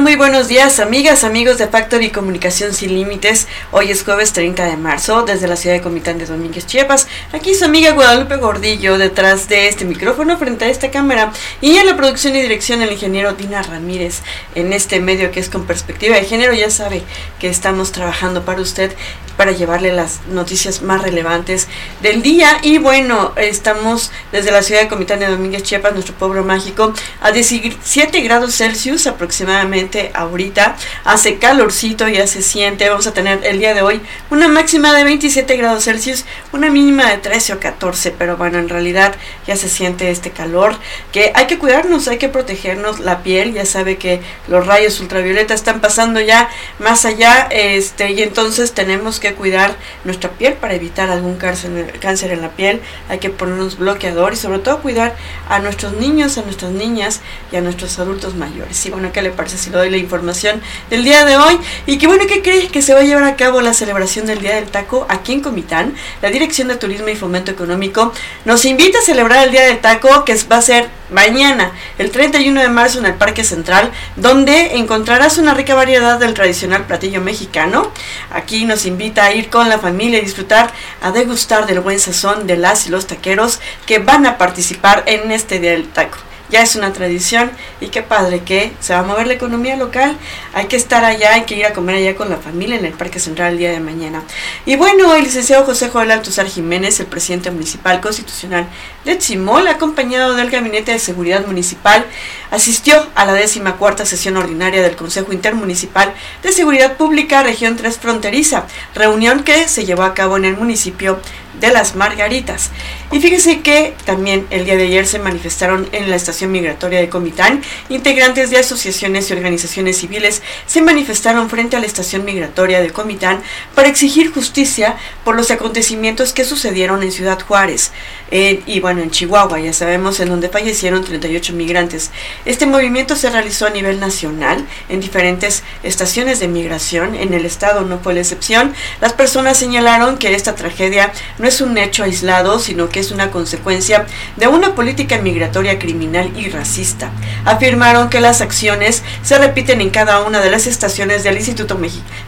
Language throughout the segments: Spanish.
Muy buenos días, amigas, amigos de Factory Comunicación Sin Límites. Hoy es jueves 30 de marzo, desde la ciudad de Comitán de Domínguez, Chiapas. Aquí su amiga Guadalupe Gordillo, detrás de este micrófono, frente a esta cámara. Y en la producción y dirección, el ingeniero Dina Ramírez, en este medio que es con perspectiva de género. Ya sabe que estamos trabajando para usted para llevarle las noticias más relevantes del día. Y bueno, estamos desde la ciudad de Comitán de Domínguez, Chiapas, nuestro pueblo mágico, a 17 grados Celsius aproximadamente ahorita. Hace calorcito, ya se siente. Vamos a tener el día de hoy una máxima de 27 grados Celsius, una mínima de 13 o 14, pero bueno, en realidad ya se siente este calor que hay que cuidarnos, hay que protegernos la piel. Ya sabe que los rayos ultravioleta están pasando ya más allá, este, y entonces tenemos que cuidar nuestra piel para evitar algún cáncer, en la piel, hay que ponernos bloqueador y sobre todo cuidar a nuestros niños, a nuestras niñas y a nuestros adultos mayores. Y bueno, ¿qué le parece si doy la información del día de hoy? Y qué bueno, que cree que se va a llevar a cabo la celebración del Día del Taco aquí en Comitán? La Dirección de Turismo y Fomento Económico nos invita a celebrar el Día del Taco que va a ser mañana, el 31 de marzo en el Parque Central, donde encontrarás una rica variedad del tradicional platillo mexicano. Aquí nos invita a ir con la familia y disfrutar, a degustar del buen sazón de las y los taqueros que van a participar en este Día del Taco ya es una tradición y qué padre que se va a mover la economía local. Hay que estar allá, hay que ir a comer allá con la familia en el Parque Central el día de mañana. Y bueno, el licenciado José Joel Altuzar Jiménez, el presidente municipal constitucional de Chimol, acompañado del Gabinete de Seguridad Municipal, asistió a la décima cuarta sesión ordinaria del Consejo Intermunicipal de Seguridad Pública Región 3 Fronteriza, reunión que se llevó a cabo en el municipio de las Margaritas. Y fíjese que también el día de ayer se manifestaron en la estación migratoria de Comitán, integrantes de asociaciones y organizaciones civiles se manifestaron frente a la estación migratoria de Comitán para exigir justicia por los acontecimientos que sucedieron en Ciudad Juárez y bueno, en Chihuahua, ya sabemos, en donde fallecieron 38 migrantes. Este movimiento se realizó a nivel nacional en diferentes estaciones de migración, en el estado no fue la excepción. Las personas señalaron que esta tragedia no es un hecho aislado, sino que es una consecuencia de una política migratoria criminal y racista. Afirmaron que las acciones se repiten en cada una de las estaciones del Instituto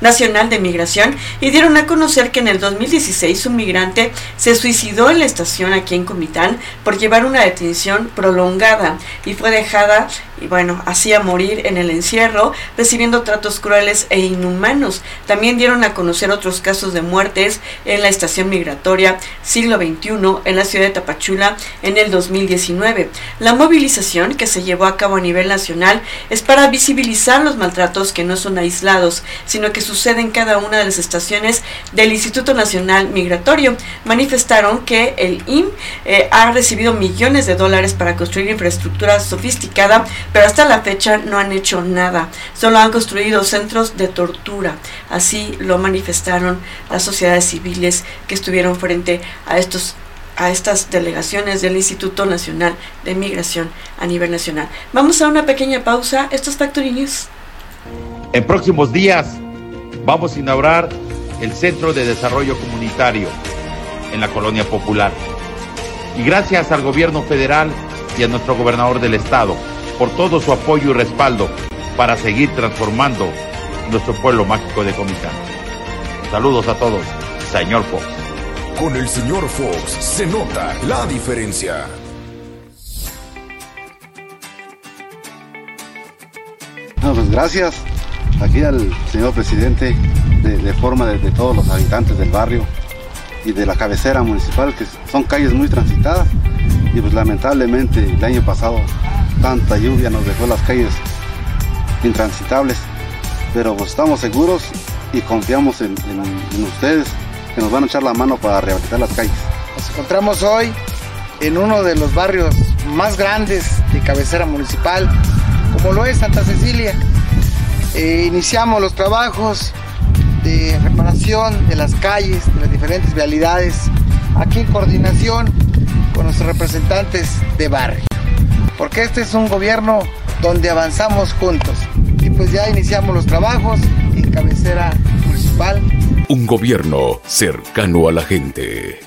Nacional de Migración y dieron a conocer que en el 2016 un migrante se suicidó en la estación aquí en Comitán por llevar una detención prolongada y fue dejada y bueno, hacía morir en el encierro, recibiendo tratos crueles e inhumanos. También dieron a conocer otros casos de muertes en la estación migratoria siglo XXI en la ciudad de Tapachula en el 2019. La movilización que se llevó a cabo a nivel nacional es para visibilizar los maltratos que no son aislados, sino que suceden en cada una de las estaciones del Instituto Nacional Migratorio. Manifestaron que el IM eh, ha recibido millones de dólares para construir infraestructura sofisticada pero hasta la fecha no han hecho nada. Solo han construido centros de tortura. Así lo manifestaron las sociedades civiles que estuvieron frente a estos a estas delegaciones del Instituto Nacional de Migración a nivel nacional. Vamos a una pequeña pausa. Esto es Factory News. En próximos días vamos a inaugurar el Centro de Desarrollo Comunitario en la Colonia Popular. Y gracias al gobierno federal y a nuestro gobernador del estado, por todo su apoyo y respaldo para seguir transformando nuestro pueblo mágico de Comitán. Saludos a todos, señor Fox. Con el señor Fox se nota la diferencia. pues gracias. Aquí al señor presidente de, forma de, todos los habitantes del barrio y de la cabecera municipal, que son calles muy transitadas. Y pues lamentablemente el año pasado tanta lluvia nos dejó las calles intransitables, pero pues estamos seguros y confiamos en ustedes que nos van a echar la mano para rehabilitar las calles. Nos encontramos hoy en uno de los barrios más grandes de cabecera municipal, como lo es Santa Cecilia. Eh, iniciamos los trabajos de reparación de las calles, de las diferentes vialidades, aquí en coordinación con nuestros representantes de barrio. Porque este es un gobierno donde avanzamos juntos. Y pues ya iniciamos los trabajos en cabecera municipal. Un gobierno cercano a la gente.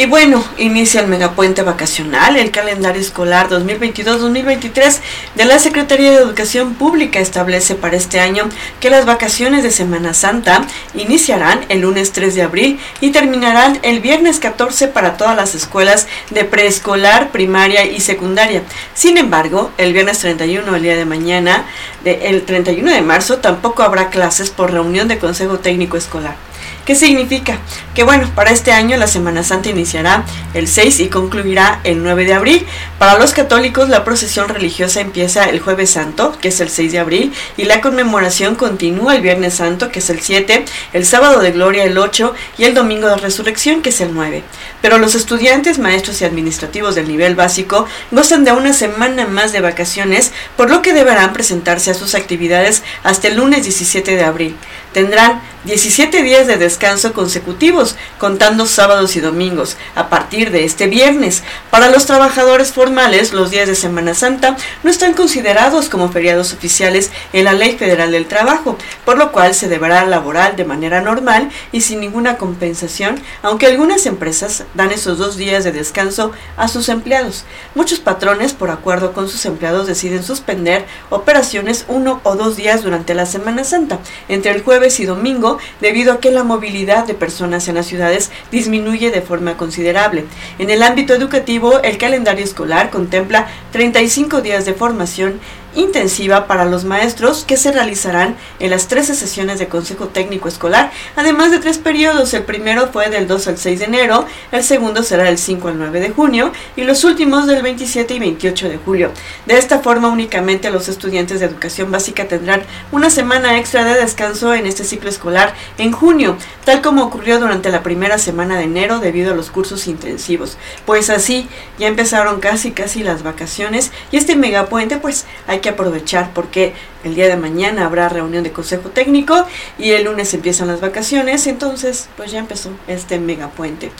Y bueno, inicia el megapuente vacacional, el calendario escolar 2022-2023 de la Secretaría de Educación Pública establece para este año que las vacaciones de Semana Santa iniciarán el lunes 3 de abril y terminarán el viernes 14 para todas las escuelas de preescolar, primaria y secundaria. Sin embargo, el viernes 31, el día de mañana, el 31 de marzo, tampoco habrá clases por reunión de Consejo Técnico Escolar. ¿Qué significa? Que bueno, para este año la Semana Santa iniciará el 6 y concluirá el 9 de abril. Para los católicos la procesión religiosa empieza el jueves santo, que es el 6 de abril, y la conmemoración continúa el viernes santo, que es el 7, el sábado de gloria el 8 y el domingo de resurrección, que es el 9. Pero los estudiantes, maestros y administrativos del nivel básico gozan de una semana más de vacaciones, por lo que deberán presentarse a sus actividades hasta el lunes 17 de abril. Tendrán 17 días de descanso consecutivos, contando sábados y domingos, a partir de este viernes. Para los trabajadores formales, los días de Semana Santa no están considerados como feriados oficiales en la Ley Federal del Trabajo, por lo cual se deberá laborar de manera normal y sin ninguna compensación, aunque algunas empresas dan esos dos días de descanso a sus empleados. Muchos patrones, por acuerdo con sus empleados, deciden suspender operaciones uno o dos días durante la Semana Santa, entre el jueves y domingo, debido a que la movilidad de personas en las ciudades disminuye de forma considerable. En el ámbito educativo, el calendario escolar contempla 35 días de formación intensiva para los maestros que se realizarán en las 13 sesiones de Consejo Técnico Escolar, además de tres periodos. El primero fue del 2 al 6 de enero, el segundo será del 5 al 9 de junio y los últimos del 27 y 28 de julio. De esta forma únicamente los estudiantes de educación básica tendrán una semana extra de descanso en este ciclo escolar en junio, tal como ocurrió durante la primera semana de enero debido a los cursos intensivos. Pues así ya empezaron casi casi las vacaciones y este megapuente pues que aprovechar porque el día de mañana habrá reunión de consejo técnico y el lunes empiezan las vacaciones, entonces pues ya empezó este megapuente.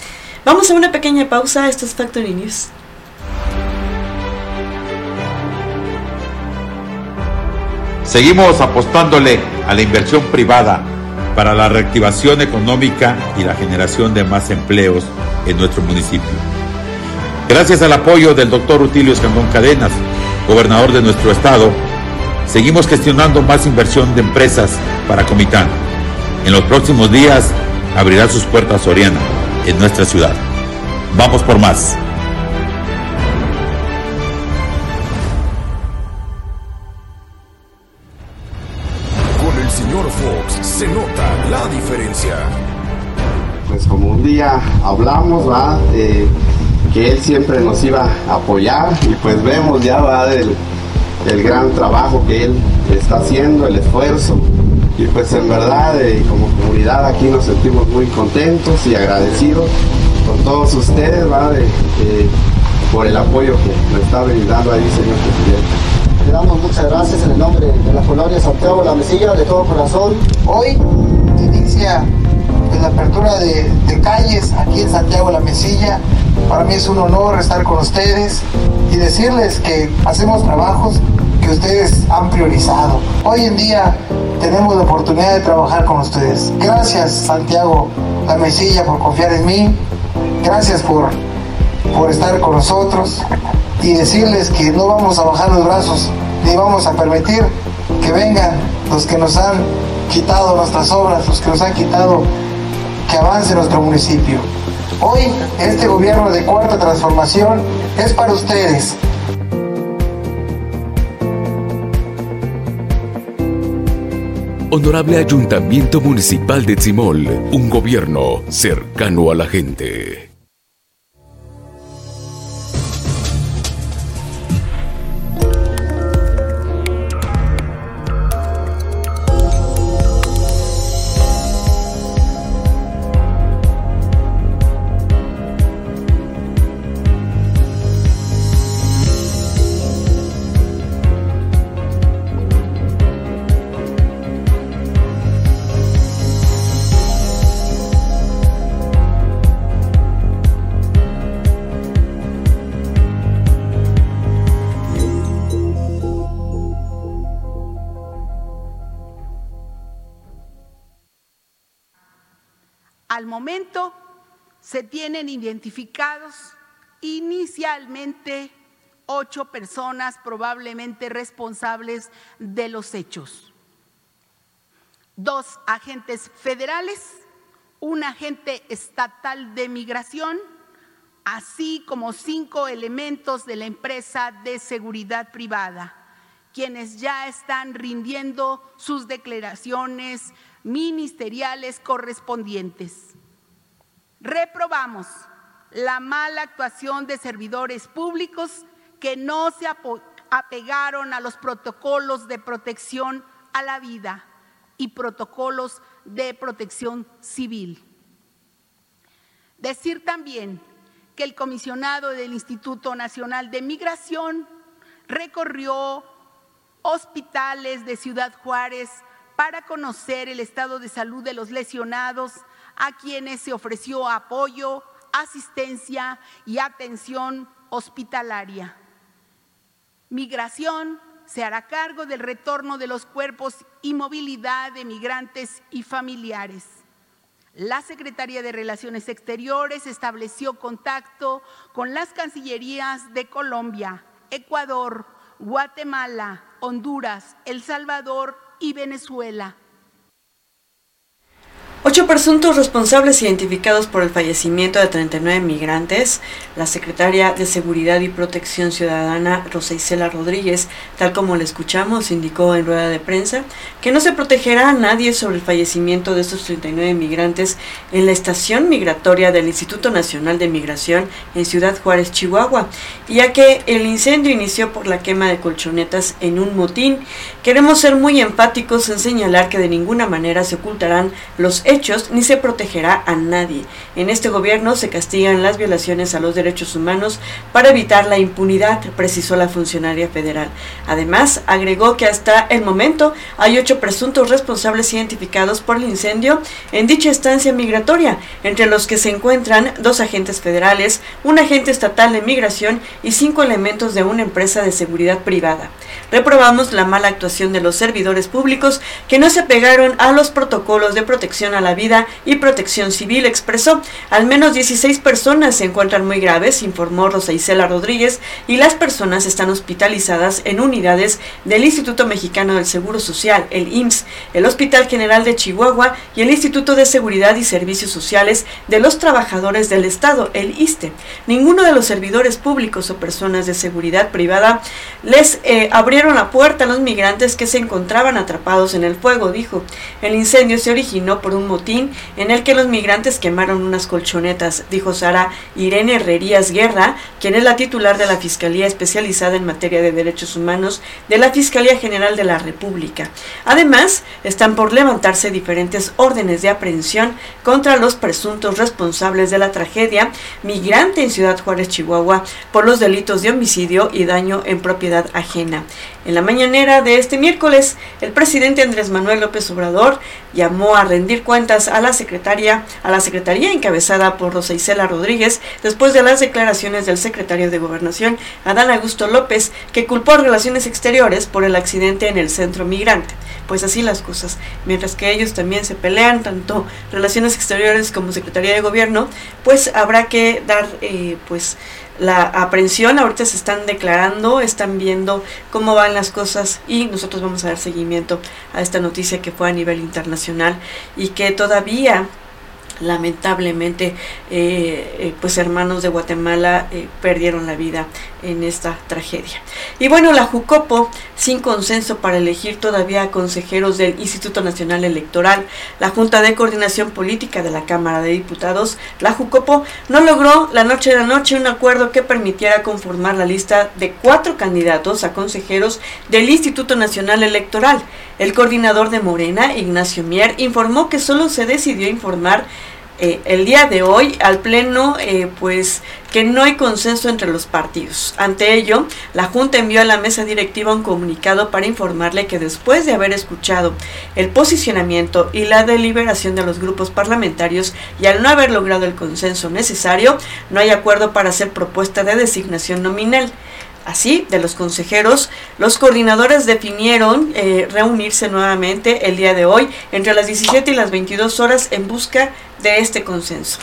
Vamos a una pequeña pausa, esto es Factory News. Seguimos apostándole a la inversión privada para la reactivación económica y la generación de más empleos en nuestro municipio. Gracias al apoyo del doctor Rutilio Escandón Cadenas, gobernador de nuestro estado, seguimos gestionando más inversión de empresas para Comitán. En los próximos días abrirá sus puertas Soriana en nuestra ciudad. Vamos por más. Con el señor Fox se nota la diferencia. Pues como un día hablamos, va, que él siempre nos iba a apoyar y pues vemos ya va del el gran trabajo que él está haciendo, el esfuerzo. Y pues en verdad, eh, como comunidad aquí nos sentimos muy contentos y agradecidos con todos ustedes, por el apoyo que nos está brindando ahí, señor presidente. Le damos muchas gracias en el nombre de la colonia Santiago La Mesilla, de todo corazón. Hoy inicia la apertura de, de, calles aquí en Santiago La Mesilla. Para mí es un honor estar con ustedes y decirles que hacemos trabajos que ustedes han priorizado. Hoy en día tenemos la oportunidad de trabajar con ustedes. Gracias Santiago La Mesilla por confiar en mí. Gracias por, por estar con nosotros y decirles que no vamos a bajar los brazos ni vamos a permitir que vengan los que nos han quitado nuestras obras, los que nos han quitado que avance nuestro municipio. Hoy este gobierno de cuarta transformación es para ustedes. Honorable Ayuntamiento Municipal de Tzimol, un gobierno cercano a la gente. Se tienen identificados inicialmente ocho personas probablemente responsables de los hechos. Dos agentes federales, un agente estatal de migración, así como cinco elementos de la empresa de seguridad privada, quienes ya están rindiendo sus declaraciones ministeriales correspondientes. Reprobamos la mala actuación de servidores públicos que no se apegaron a los protocolos de protección a la vida y protocolos de protección civil. Decir también que el comisionado del Instituto Nacional de Migración recorrió hospitales de Ciudad Juárez para conocer el estado de salud de los lesionados a quienes se ofreció apoyo, asistencia y atención hospitalaria. Migración se hará cargo del retorno de los cuerpos y movilidad de migrantes y familiares. La Secretaría de Relaciones Exteriores estableció contacto con las Cancillerías de Colombia, Ecuador, Guatemala, Honduras, El Salvador y Venezuela Ocho presuntos responsables identificados por el fallecimiento de 39 migrantes, la secretaria de Seguridad y Protección Ciudadana, Rosa Isela Rodríguez, tal como le escuchamos, indicó en rueda de prensa que no se protegerá a nadie sobre el fallecimiento de estos 39 migrantes en la estación migratoria del Instituto Nacional de Migración en Ciudad Juárez, Chihuahua, ya que el incendio inició por la quema de colchonetas en un motín. Queremos ser muy enfáticos en señalar que de ninguna manera se ocultarán los hechos ni se protegerá a nadie. En este gobierno se castigan las violaciones a los derechos humanos para evitar la impunidad, precisó la funcionaria federal. Además, agregó que hasta el momento hay ocho presuntos responsables identificados por el incendio en dicha estancia migratoria, entre los que se encuentran dos agentes federales, un agente estatal de migración y cinco elementos de una empresa de seguridad privada. Reprobamos la mala actuación de los servidores públicos que no se pegaron a los protocolos de protección a la vida y protección civil, expresó. Al menos 16 personas se encuentran muy graves, informó Rosa Isela Rodríguez, y las personas están hospitalizadas en unidades del Instituto Mexicano del Seguro Social, el IMSS, el Hospital General de Chihuahua y el Instituto de Seguridad y Servicios Sociales de los Trabajadores del Estado, el ISTE. Ninguno de los servidores públicos o personas de seguridad privada les eh, abrió la puerta a los migrantes que se encontraban atrapados en el fuego, dijo. El incendio se originó por un motivo en el que los migrantes quemaron unas colchonetas, dijo Sara Irene Herrerías Guerra, quien es la titular de la Fiscalía especializada en materia de derechos humanos de la Fiscalía General de la República. Además, están por levantarse diferentes órdenes de aprehensión contra los presuntos responsables de la tragedia migrante en Ciudad Juárez, Chihuahua, por los delitos de homicidio y daño en propiedad ajena. En la mañanera de este miércoles, el presidente Andrés Manuel López Obrador llamó a rendir cuentas a la secretaria, a la secretaría encabezada por Rosa Isela Rodríguez, después de las declaraciones del secretario de Gobernación, Adán Augusto López, que culpó a Relaciones Exteriores por el accidente en el centro migrante. Pues así las cosas, mientras que ellos también se pelean, tanto Relaciones Exteriores como Secretaría de Gobierno, pues habrá que dar, eh, pues, la aprehensión, ahorita se están declarando, están viendo cómo van las cosas y nosotros vamos a dar seguimiento a esta noticia que fue a nivel internacional y que todavía lamentablemente eh, eh, pues hermanos de Guatemala eh, perdieron la vida en esta tragedia. Y bueno, la Jucopo, sin consenso para elegir todavía consejeros del Instituto Nacional Electoral, la Junta de Coordinación Política de la Cámara de Diputados, la Jucopo, no logró la noche de la noche un acuerdo que permitiera conformar la lista de cuatro candidatos a consejeros del Instituto Nacional Electoral. El coordinador de Morena, Ignacio Mier, informó que solo se decidió informar eh, el día de hoy al Pleno, eh, pues que no hay consenso entre los partidos. Ante ello, la Junta envió a la mesa directiva un comunicado para informarle que después de haber escuchado el posicionamiento y la deliberación de los grupos parlamentarios y al no haber logrado el consenso necesario, no hay acuerdo para hacer propuesta de designación nominal. Así, de los consejeros, los coordinadores definieron eh, reunirse nuevamente el día de hoy entre las 17 y las 22 horas en busca de este consenso.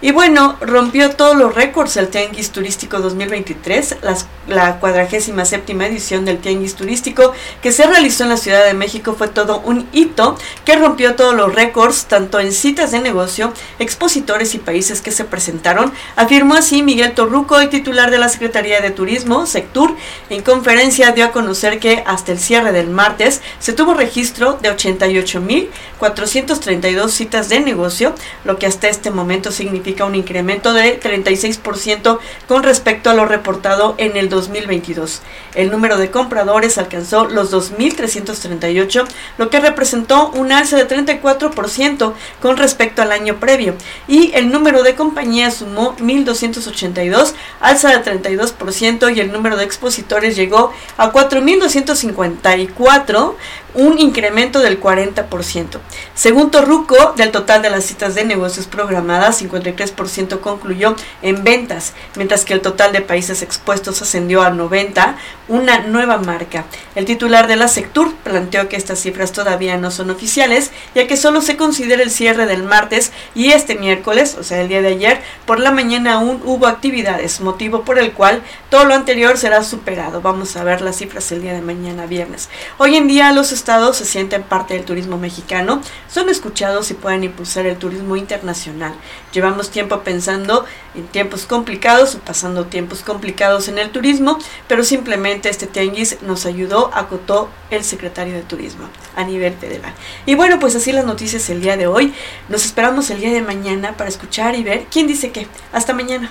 Y bueno, rompió todos los récords el Tianguis Turístico 2023, las, la cuadragésima séptima edición del Tianguis Turístico que se realizó en la Ciudad de México fue todo un hito que rompió todos los récords, tanto en citas de negocio, expositores y países que se presentaron, afirmó así Miguel Torruco, el titular de la Secretaría de Turismo, Sectur, en conferencia dio a conocer que hasta el cierre del martes se tuvo registro de 88.432 citas de negocio, lo que hasta este momento significa un incremento de 36% con respecto a lo reportado en el 2022. El número de compradores alcanzó los 2.338, lo que representó un alza de 34% con respecto al año previo. Y el número de compañías sumó 1.282, alza de 32%, y el número de expositores llegó a 4.254, un incremento del 40%. Según Torruco, del total de las citas de negocios programadas, 53% concluyó en ventas, mientras que el total de países expuestos ascendió a 90, una nueva marca. El titular de la Sectur planteó que estas cifras todavía no son oficiales, ya que solo se considera el cierre del martes y este miércoles, o sea, el día de ayer, por la mañana aún hubo actividades, motivo por el cual todo lo anterior será superado. Vamos a ver las cifras el día de mañana viernes. Hoy en día los estados se sienten parte del turismo mexicano, son escuchados y pueden impulsar el turismo internacional. Llevamos tiempo pensando en tiempos complicados o pasando tiempos complicados en el turismo, pero simplemente este tianguis nos ayudó, acotó el secretario de Turismo a nivel federal. Y bueno, pues así las noticias el día de hoy. Nos esperamos el día de mañana para escuchar y ver quién dice qué. Hasta mañana.